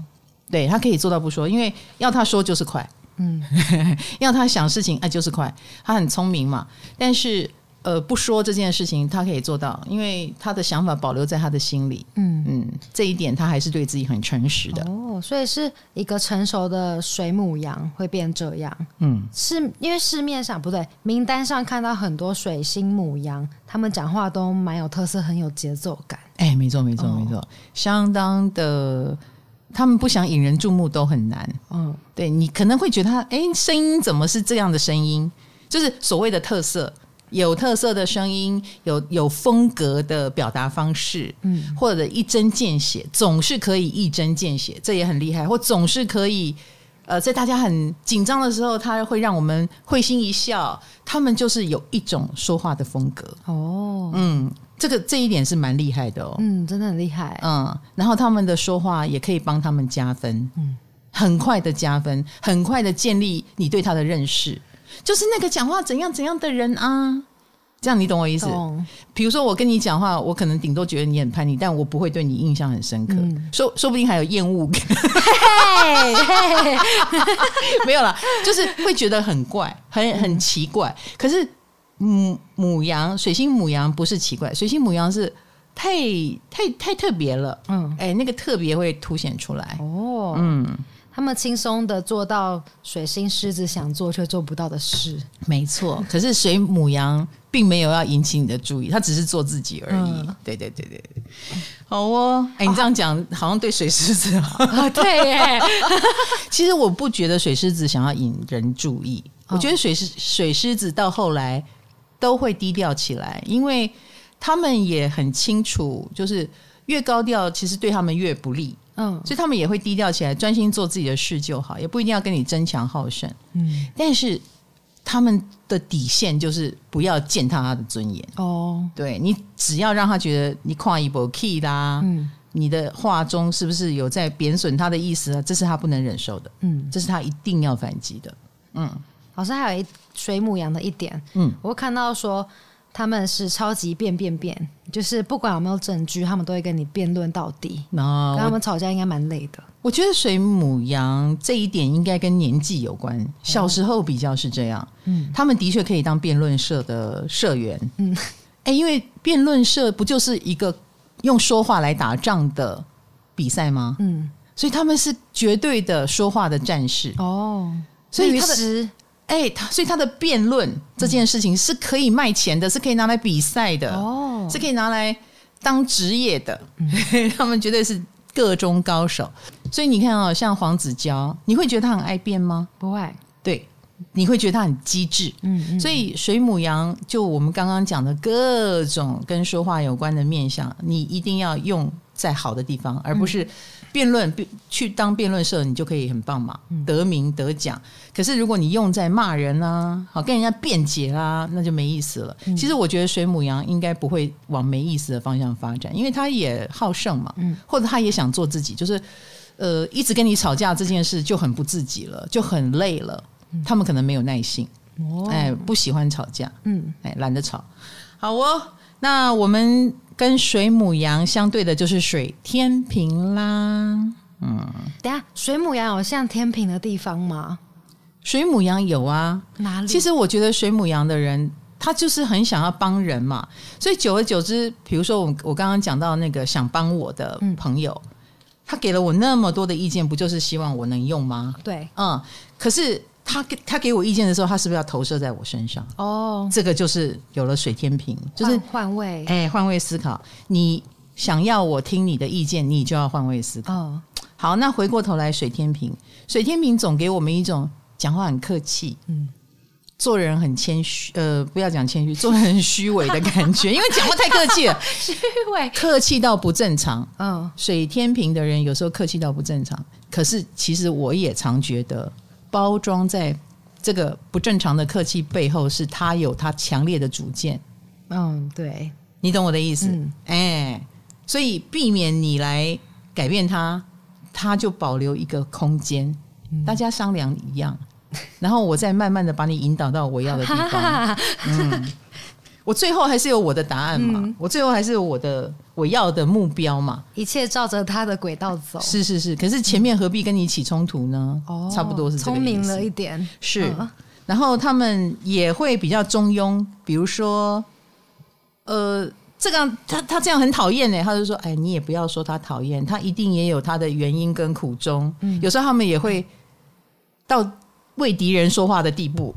对，他可以做到不说，因为要他说就是快，嗯，要他想事情哎就是快，他很聪明嘛。但是呃不说这件事情他可以做到，因为他的想法保留在他的心里，嗯。嗯，这一点他还是对自己很诚实的。哦，所以是一个成熟的水母羊会变这样，嗯，是因为市面上不对，名单上看到很多水星母羊，他们讲话都蛮有特色，很有节奏感。哎，没错，没错，没错，相当的，他们不想引人注目都很难。嗯，对，你可能会觉得他，哎，声音怎么是这样的声音？就是所谓的特色，有特色的声音，有有风格的表达方式，嗯，或者一针见血，总是可以一针见血，这也很厉害。或总是可以，呃，在大家很紧张的时候，他会让我们会心一笑。他们就是有一种说话的风格。哦，嗯。这个这一点是蛮厉害的哦，嗯，真的很厉害，嗯，然后他们的说话也可以帮他们加分，嗯，很快的加分，很快的建立你对他的认识，就是那个讲话怎样怎样的人啊，这样你懂我意思？比如说我跟你讲话，我可能顶多觉得你很叛逆，但我不会对你印象很深刻，嗯、说说不定还有厌恶。感，没有啦，就是会觉得很怪，很很奇怪，嗯、可是。牡牡羊，水星母羊不是奇怪，水星母羊是太太太特别了，嗯，哎，那个特别会凸显出来哦，嗯，他们轻松的做到水星狮子想做却做不到的事，没错。可是水母羊并没有要引起你的注意，他只是做自己而已。嗯、对对对对，好哦，哎，你这样讲、哦、好像对水狮子好，哦、对耶。其实我不觉得水狮子想要引人注意，哦、我觉得水狮水狮子到后来。都会低调起来，因为他们也很清楚，就是越高调，其实对他们越不利。嗯，所以他们也会低调起来，专心做自己的事就好，也不一定要跟你争强好胜。嗯，但是他们的底线就是不要践踏他的尊严。哦，对，你只要让他觉得你跨一波 key 啦，嗯，你的话中是不是有在贬损他的意思啊？这是他不能忍受的。嗯，这是他一定要反击的。嗯。老师还有一水母羊的一点，嗯，我看到说他们是超级辩辩辩，就是不管有没有证据，他们都会跟你辩论到底。那跟他们吵架应该蛮累的。我觉得水母羊这一点应该跟年纪有关，小时候比较是这样，嗯，他们的确可以当辩论社的社员，嗯，哎，因为辩论社不就是一个用说话来打仗的比赛吗？嗯，所以他们是绝对的说话的战士哦，所以他的。哎，他所以他的辩论这件事情是可以卖钱的，嗯、是可以拿来比赛的，哦，是可以拿来当职业的。嗯、他们绝对是个中高手。所以你看啊、哦，像黄子佼，你会觉得他很爱辩吗？不会。对，你会觉得他很机智。嗯，嗯，所以水母羊就我们刚刚讲的各种跟说话有关的面相，你一定要用在好的地方，而不是辩论去当辩论社，你就可以很棒嘛，得名得奖。可是如果你用在骂人啊，好跟人家辩解啦，那就没意思了。其实我觉得水母羊应该不会往没意思的方向发展，因为他也好胜嘛，或者他也想做自己，就是呃一直跟你吵架这件事就很不自己了，就很累了。他们可能没有耐性，哎，不喜欢吵架，嗯，哎，懒得吵。好哦，那我们。跟水母羊相对的就是水天平啦。嗯，等下，水母羊有像天平的地方吗？水母羊有啊，哪里？其实我觉得水母羊的人，他就是很想要帮人嘛。所以久而久之，比如说我我刚刚讲到那个想帮我的朋友，嗯，他给了我那么多的意见，不就是希望我能用吗？对，嗯，可是。他给他给我意见的时候，他是不是要投射在我身上？哦，这个就是有了水天平，就是换位，哎，换位思考。你想要我听你的意见，你就要换位思考。哦，好，那回过头来，水天平，水天平总给我们一种讲话很客气，嗯，做人很谦虚，呃，不要讲谦虚，做人很虚伪的感觉，因为讲话太客气了，虚伪，客气到不正常。嗯，水天平的人有时候客气到不正常，可是其实我也常觉得。包装在这个不正常的客气背后，是他有他强烈的主见。嗯，对，你懂我的意思。嗯，哎，所以避免你来改变他，他就保留一个空间，嗯、大家商量一样，然后我再慢慢的把你引导到我要的地方。嗯。我最后还是有我的答案嘛，嗯、我最后还是有我的我要的目标嘛，一切照着他的轨道走。是是是，可是前面何必跟你起冲突呢？哦，差不多是。聪明了一点，是。嗯、然后他们也会比较中庸，比如说，呃，这个他他这样很讨厌呢，他就说，哎，你也不要说他讨厌，他一定也有他的原因跟苦衷。嗯，有时候他们也会到。为敌人说话的地步，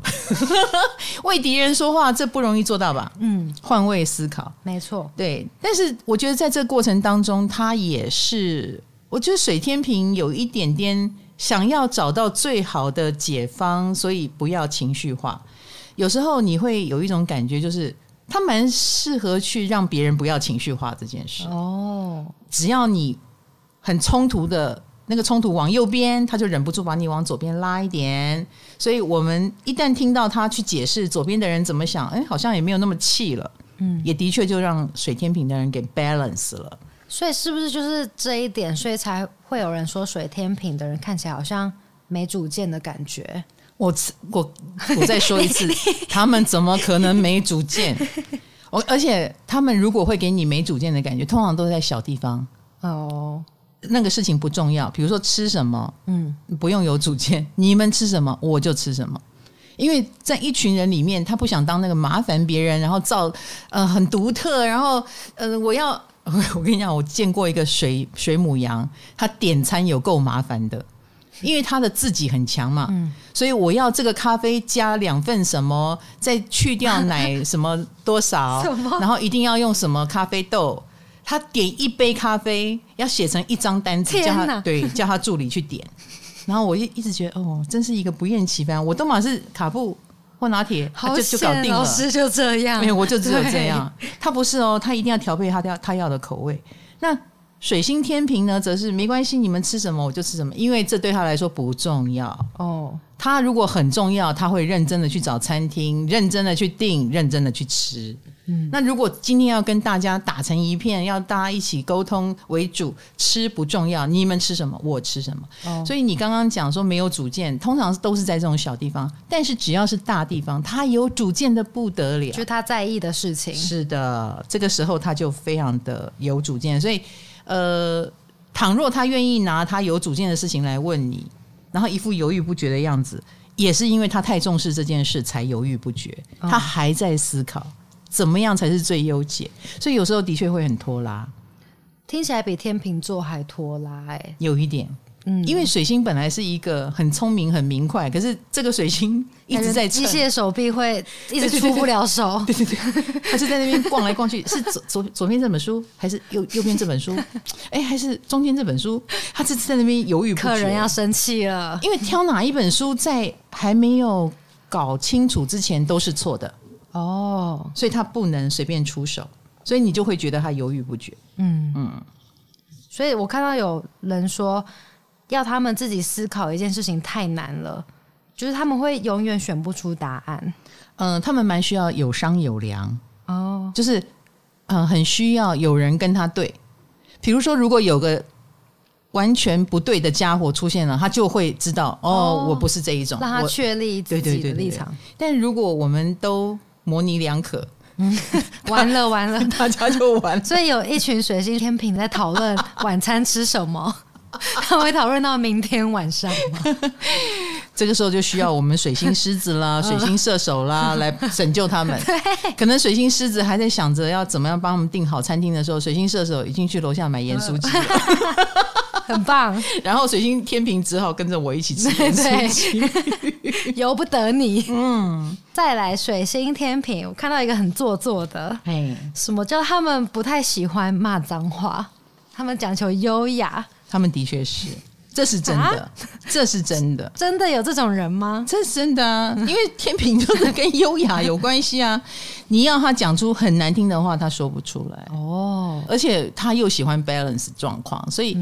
为敌人说话，这不容易做到吧？嗯，换位思考，没错，对。但是我觉得在这个过程当中，他也是，我觉得水天平有一点点想要找到最好的解方，所以不要情绪化。有时候你会有一种感觉，就是他蛮适合去让别人不要情绪化这件事。哦，只要你很冲突的。那个冲突往右边，他就忍不住把你往左边拉一点。所以我们一旦听到他去解释左边的人怎么想，哎，好像也没有那么气了。嗯，也的确就让水天平的人给 balance 了。所以是不是就是这一点，所以才会有人说水天平的人看起来好像没主见的感觉？我我我再说一次，他们怎么可能没主见？我而且他们如果会给你没主见的感觉，通常都在小地方哦。那个事情不重要，比如说吃什么，嗯，不用有主见，你们吃什么我就吃什么，因为在一群人里面，他不想当那个麻烦别人，然后造呃很独特，然后呃我要 我跟你讲，我见过一个水水母羊，他点餐有够麻烦的，因为他的自己很强嘛，嗯，所以我要这个咖啡加两份什么，再去掉奶 什么多少，然后一定要用什么咖啡豆。他点一杯咖啡，要写成一张单子，叫他对叫他助理去点。然后我一一直觉得，哦，真是一个不厌其烦。我都嘛是卡布或拿铁，就就搞定了。老师就这样，没有我就只有这样。他不是哦，他一定要调配他要他要的口味。那水星天平呢，则是没关系，你们吃什么我就吃什么，因为这对他来说不重要哦。他如果很重要，他会认真的去找餐厅，认真的去订，认真的去吃。嗯，那如果今天要跟大家打成一片，要大家一起沟通为主，吃不重要，你们吃什么，我吃什么。哦，所以你刚刚讲说没有主见，通常都是在这种小地方，但是只要是大地方，他有主见的不得了，就他在意的事情。是的，这个时候他就非常的有主见。所以，呃，倘若他愿意拿他有主见的事情来问你，然后一副犹豫不决的样子，也是因为他太重视这件事才犹豫不决，他还在思考。怎么样才是最优解？所以有时候的确会很拖拉，听起来比天秤座还拖拉哎、欸，有一点。嗯，因为水星本来是一个很聪明、很明快，可是这个水星一直在机械手臂会一直出不了手。对对对，他是在那边逛来逛去，是左左左边这本书，还是右右边这本书？哎，还是中间这本书？他这次在那边犹豫不决。客人要生气了，因为挑哪一本书在还没有搞清楚之前都是错的哦，所以他不能随便出手，所以你就会觉得他犹豫不决。嗯嗯，所以我看到有人说，要他们自己思考一件事情太难了，就是他们会永远选不出答案。嗯、呃，他们蛮需要有商有量哦，就是嗯、呃，很需要有人跟他对。比如说，如果有个完全不对的家伙出现了，他就会知道哦，哦，我不是这一种，让他确立自己的立场。但如果我们都模棱两可，嗯，完了完了，大家就完了。所以有一群水星天平在讨论晚餐吃什么，他们会讨论到明天晚上吗？这个时候就需要我们水星狮子啦、水星射手啦 来拯救他们。可能水星狮子还在想着要怎么样帮我们订好餐厅的时候，水星射手已经去楼下买盐酥鸡了，很棒。然后水星天平只好跟着我一起吃盐酥鸡，由不得你。嗯，再来水星天平，我看到一个很做作的，哎，什么叫他们不太喜欢骂脏话？他们讲求优雅，他们的确是。这是真的，啊、这是真的，真的有这种人吗？这是真的啊，因为天秤就是跟优雅有关系啊。你要他讲出很难听的话，他说不出来哦。而且他又喜欢 balance 状况，所以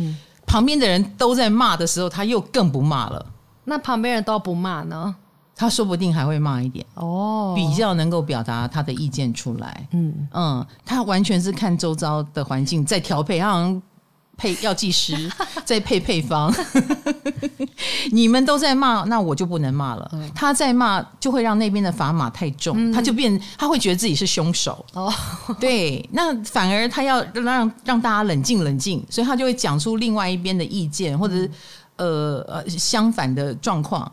旁边的人都在骂的时候，他又更不骂了。那旁边人都不骂呢？他说不定还会骂一点哦，比较能够表达他的意见出来。嗯嗯，他完全是看周遭的环境在调配，他好像。配药剂师在配配方，你们都在骂，那我就不能骂了。嗯、他在骂，就会让那边的砝码太重，嗯、他就变，他会觉得自己是凶手。哦，对，那反而他要让让大家冷静冷静，所以他就会讲出另外一边的意见，或者是呃呃相反的状况，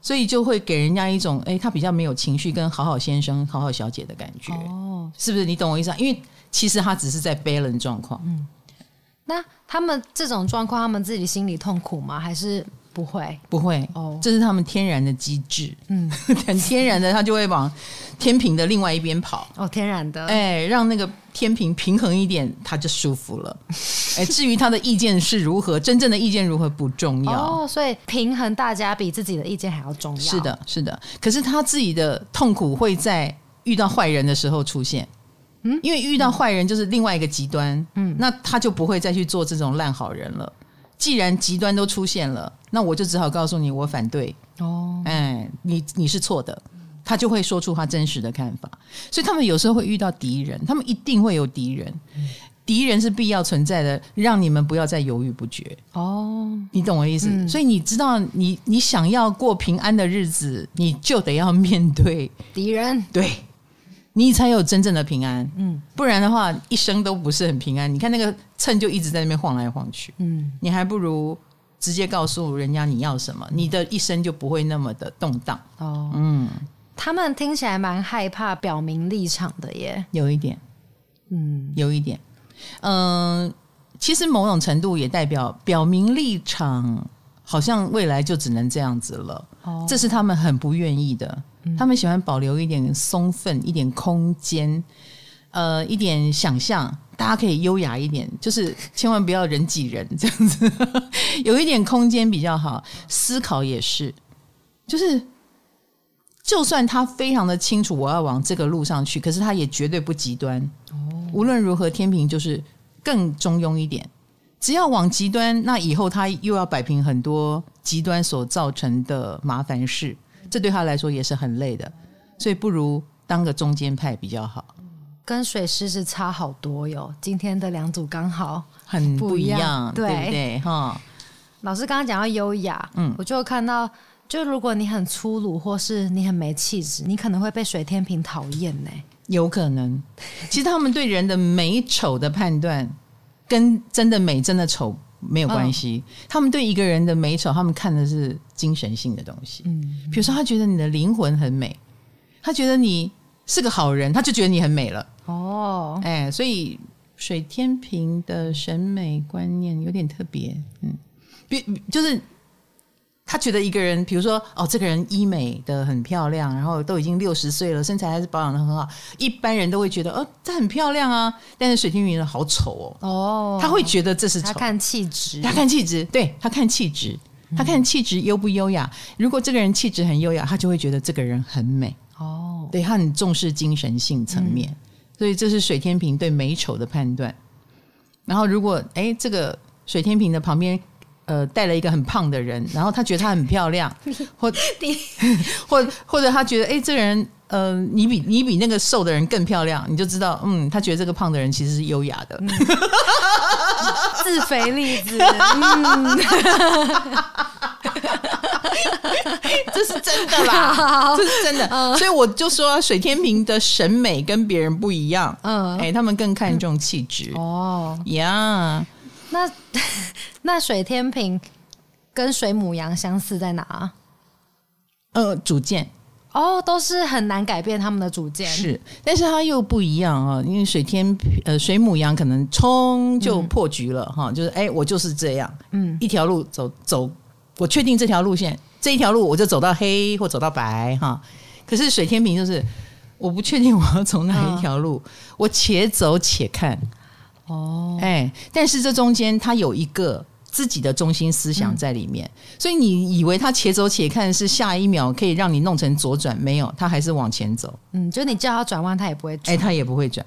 所以就会给人家一种，哎，他比较没有情绪，跟好好先生、好好小姐的感觉。哦，是不是？你懂我意思啊？因为其实他只是在 balance 状况。嗯。那他们这种状况，他们自己心里痛苦吗？还是不会？不会哦，这是他们天然的机制。嗯，很 天然的，他就会往天平的另外一边跑。哦，天然的，哎，让那个天平平衡一点，他就舒服了。哎，至于他的意见是如何，真正的意见如何不重要。哦，所以平衡大家比自己的意见还要重要。是的，是的。可是他自己的痛苦会在遇到坏人的时候出现。嗯，因为遇到坏人就是另外一个极端，嗯，那他就不会再去做这种烂好人了。既然极端都出现了，那我就只好告诉你，我反对。哦，哎，你你是错的，他就会说出他真实的看法。所以他们有时候会遇到敌人，他们一定会有敌人，敌人是必要存在的，让你们不要再犹豫不决。哦，你懂我意思？嗯，所以你知道你，你你想要过平安的日子，你就得要面对敌人。对。你才有真正的平安，嗯，不然的话，一生都不是很平安。你看那个秤就一直在那边晃来晃去，嗯，你还不如直接告诉人家你要什么，你的一生就不会那么的动荡。哦，嗯，他们听起来蛮害怕表明立场的耶，有一点，嗯，有一点，嗯，其实某种程度也代表表明立场，好像未来就只能这样子了。哦，这是他们很不愿意的。他们喜欢保留一点松分，一点空间，呃，一点想象，大家可以优雅一点，就是千万不要人挤人 这样子，有一点空间比较好。思考也是，就是就算他非常的清楚我要往这个路上去，可是他也绝对不极端。哦，无论如何，天平就是更中庸一点。只要往极端，那以后他又要摆平很多极端所造成的麻烦事。这对他来说也是很累的，所以不如当个中间派比较好。跟水狮是差好多哟，今天的两组刚好很不一样，对不对？哈，老师刚刚讲到优雅，嗯，我就看到，就如果你很粗鲁或是你很没气质，你可能会被水天平讨厌呢。有可能，其实他们对人的美丑的判断，跟真的美真的丑。没有关系，哦、他们对一个人的美丑，他们看的是精神性的东西。嗯，比如说他觉得你的灵魂很美，他觉得你是个好人，他就觉得你很美了。哦，哎，所以水天平的审美观念有点特别。嗯，比就是。他觉得一个人，比如说哦，这个人医美的很漂亮，然后都已经六十岁了，身材还是保养的很好。一般人都会觉得哦，这很漂亮啊。但是水天秤好丑哦。哦，他会觉得这是丑。他看气质，他看气质，对，他看气质。他看气质优不优雅。如果这个人气质很优雅，他就会觉得这个人很美。哦，对，他很重视精神性层面，嗯、所以这是水天平对美丑的判断。然后如果哎，这个水天平的旁边呃带了一个很胖的人，然后他觉得他很漂亮，或 或或者他觉得哎，这个人。呃，你比你比那个瘦的人更漂亮，你就知道，嗯，他觉得这个胖的人其实是优雅的，嗯、自肥例子，嗯、这是真的啦，这是真的，嗯、所以我就说水天平的审美跟别人不一样，嗯，哎，他们更看重气质。哦，呀 Yeah，那那水天平跟水母羊相似在哪？呃，主见。哦，都是很难改变他们的主见，是，但是它又不一样啊，因为水天呃水母羊可能冲就破局了哈，嗯、就是哎我就是这样，嗯，一条路走走，我确定这条路线，这一条路我就走到黑或走到白哈，可是水天平就是我不确定我要走哪一条路，嗯、我且走且看，哦，哎，但是这中间它有一个。自己的中心思想在里面，嗯、所以你以为他且走且看是下一秒可以让你弄成左转，没有，他还是往前走。嗯，就你叫他转弯，他也不会转。哎，他也不会转，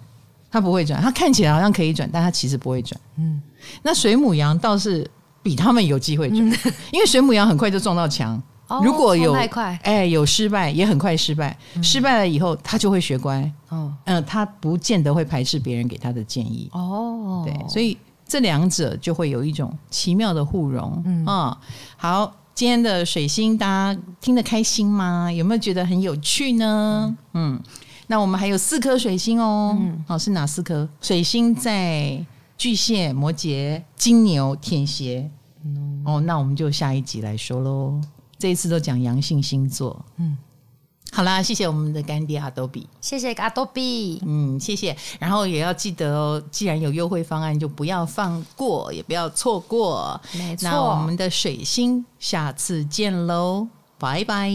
他不会转。他看起来好像可以转，但他其实不会转。嗯，那水母羊倒是比他们有机会转，嗯、因为水母羊很快就撞到墙。哦、如果有太快，哎，有失败也很快失败。嗯、失败了以后，他就会学乖。哦，嗯、呃，他不见得会排斥别人给他的建议。哦，对，所以。这两者就会有一种奇妙的互融，嗯、哦、好，今天的水星大家听得开心吗？有没有觉得很有趣呢？嗯，嗯，那我们还有四颗水星哦，嗯、哦，是哪四颗？水星在巨蟹、摩羯、金牛、天蝎。嗯、哦，那我们就下一集来说喽。这一次都讲阳性星座，嗯。好啦，谢谢我们的干爹阿多比，谢谢阿多比，嗯，谢谢。然后也要记得哦，既然有优惠方案，就不要放过，也不要错过。没错，那我们的水星下次见喽，拜拜，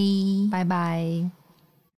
拜拜。